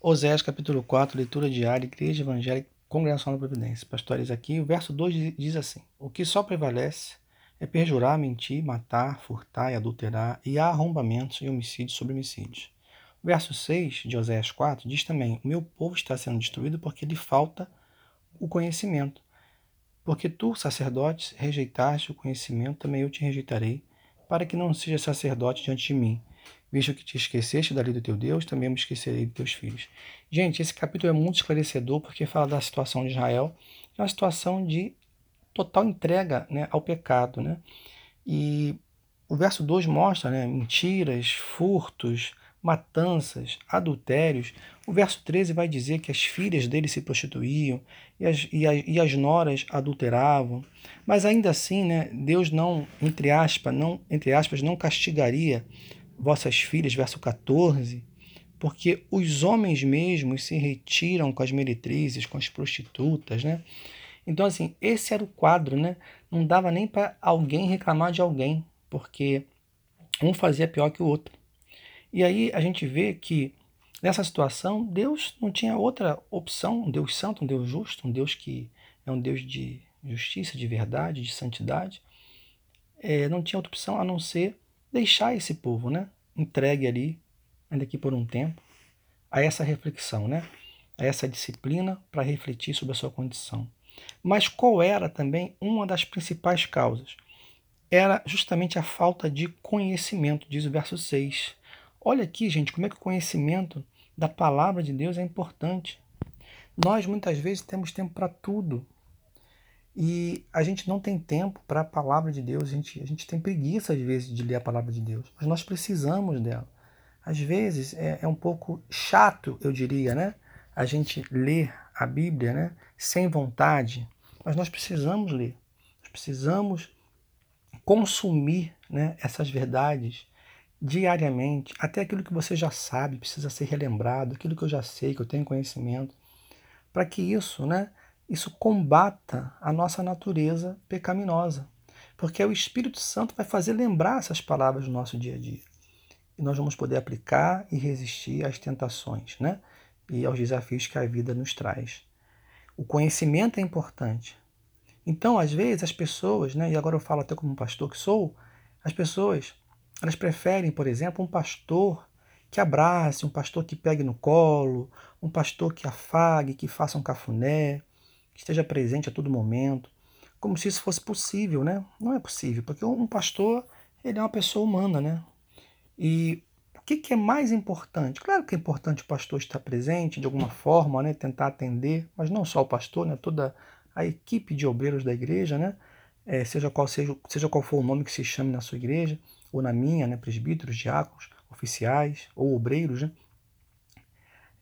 Osés capítulo 4, leitura diária, Igreja Evangélica Congregação da Providência. Pastores aqui, o verso 2 diz assim: O que só prevalece é perjurar, mentir, matar, furtar e adulterar, e há arrombamentos e homicídios sobre homicídios. O verso 6 de Oséias 4 diz também: O meu povo está sendo destruído porque lhe falta o conhecimento. Porque tu, sacerdote, rejeitaste o conhecimento, também eu te rejeitarei, para que não seja sacerdote diante de mim visto que te esqueceste da lei do teu Deus, também me esquecerei de teus filhos. Gente, esse capítulo é muito esclarecedor porque fala da situação de Israel, é uma situação de total entrega né, ao pecado. Né? E o verso 2 mostra né, mentiras, furtos, matanças, adultérios. O verso 13 vai dizer que as filhas dele se prostituíam e as, e, a, e as noras adulteravam. Mas ainda assim, né, Deus não, entre aspas, não, entre aspas, não castigaria vossas filhas, verso 14, porque os homens mesmos se retiram com as meretrizes, com as prostitutas, né? Então, assim, esse era o quadro, né? Não dava nem para alguém reclamar de alguém, porque um fazia pior que o outro. E aí a gente vê que nessa situação Deus não tinha outra opção, um Deus santo, um Deus justo, um Deus que é um Deus de justiça, de verdade, de santidade, é, não tinha outra opção a não ser deixar esse povo, né? Entregue ali, ainda que por um tempo, a essa reflexão, né? A essa disciplina para refletir sobre a sua condição. Mas qual era também uma das principais causas? Era justamente a falta de conhecimento, diz o verso 6. Olha aqui, gente, como é que o conhecimento da palavra de Deus é importante. Nós muitas vezes temos tempo para tudo, e a gente não tem tempo para a palavra de Deus, a gente, a gente tem preguiça às vezes de ler a palavra de Deus, mas nós precisamos dela. Às vezes é, é um pouco chato, eu diria, né? A gente ler a Bíblia, né? Sem vontade, mas nós precisamos ler, nós precisamos consumir né, essas verdades diariamente, até aquilo que você já sabe precisa ser relembrado, aquilo que eu já sei, que eu tenho conhecimento, para que isso, né? Isso combata a nossa natureza pecaminosa, porque o Espírito Santo vai fazer lembrar essas palavras no nosso dia a dia. E nós vamos poder aplicar e resistir às tentações, né? E aos desafios que a vida nos traz. O conhecimento é importante. Então, às vezes, as pessoas, né, e agora eu falo até como pastor que sou, as pessoas, elas preferem, por exemplo, um pastor que abrace, um pastor que pegue no colo, um pastor que afague, que faça um cafuné, que esteja presente a todo momento, como se isso fosse possível, né? Não é possível, porque um pastor, ele é uma pessoa humana, né? E o que, que é mais importante? Claro que é importante o pastor estar presente de alguma forma, né? Tentar atender, mas não só o pastor, né? Toda a equipe de obreiros da igreja, né? É, seja, qual seja, seja qual for o nome que se chame na sua igreja, ou na minha, né? Presbíteros, diáconos, oficiais ou obreiros, né?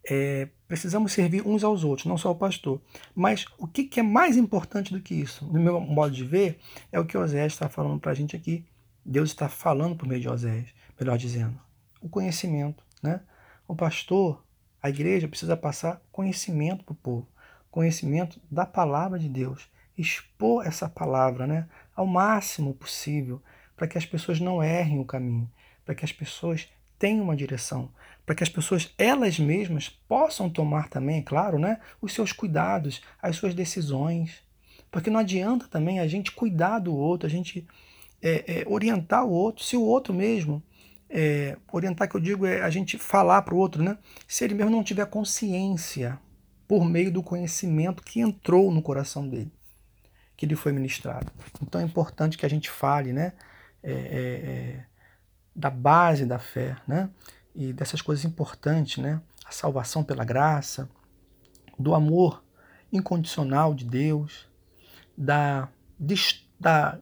É, precisamos servir uns aos outros, não só o pastor. Mas o que, que, é mais importante do que isso, no meu modo de ver, é o que Osés está falando para a gente aqui. Deus está falando por meio de Osés, melhor dizendo, o conhecimento. Né? O pastor, a igreja precisa passar conhecimento para o povo, conhecimento da palavra de Deus, expor essa palavra né, ao máximo possível, para que as pessoas não errem o caminho, para que as pessoas tenham uma direção, para que as pessoas elas mesmas possam tomar também, claro, né, os seus cuidados, as suas decisões. Porque não adianta também a gente cuidar do outro, a gente é, é, orientar o outro, se o outro mesmo, é, orientar que eu digo é a gente falar para o outro, né, se ele mesmo não tiver consciência por meio do conhecimento que entrou no coração dele, que lhe foi ministrado. Então é importante que a gente fale, né, é, é, é, da base da fé, né? e dessas coisas importantes, né? A salvação pela graça, do amor incondicional de Deus, da, da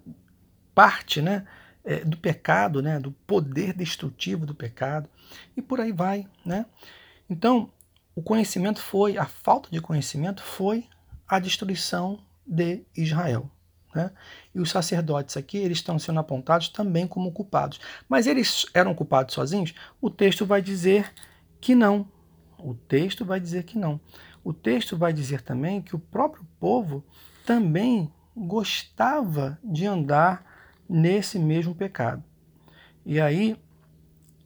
parte, né? É, do pecado, né? Do poder destrutivo do pecado e por aí vai, né? Então, o conhecimento foi, a falta de conhecimento foi a destruição de Israel. Né? E os sacerdotes aqui, eles estão sendo apontados também como culpados. Mas eles eram culpados sozinhos? O texto vai dizer que não. O texto vai dizer que não. O texto vai dizer também que o próprio povo também gostava de andar nesse mesmo pecado. E aí,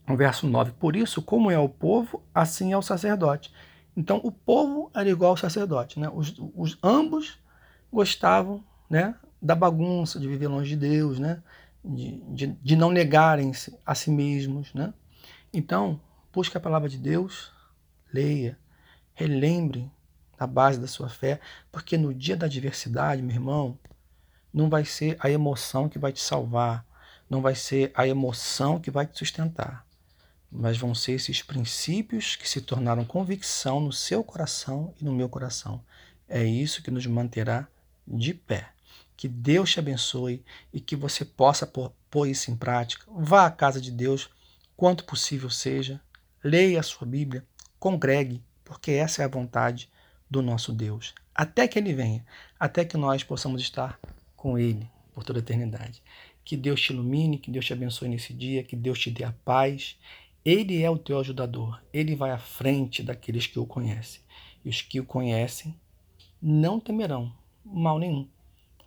o verso 9: Por isso, como é o povo, assim é o sacerdote. Então, o povo era igual ao sacerdote, né? Os, os ambos gostavam, né, da bagunça, de viver longe de Deus, né? De, de, de não negarem-se a si mesmos, né? Então, busque a palavra de Deus, leia, relembre a base da sua fé, porque no dia da adversidade, meu irmão, não vai ser a emoção que vai te salvar, não vai ser a emoção que vai te sustentar mas vão ser esses princípios que se tornaram convicção no seu coração e no meu coração. É isso que nos manterá de pé. Que Deus te abençoe e que você possa pôr, pôr isso em prática. Vá à casa de Deus quanto possível seja, leia a sua Bíblia, congregue, porque essa é a vontade do nosso Deus. Até que Ele venha, até que nós possamos estar com Ele por toda a eternidade. Que Deus te ilumine, que Deus te abençoe nesse dia, que Deus te dê a paz ele é o teu ajudador, ele vai à frente daqueles que o conhecem. E os que o conhecem não temerão mal nenhum.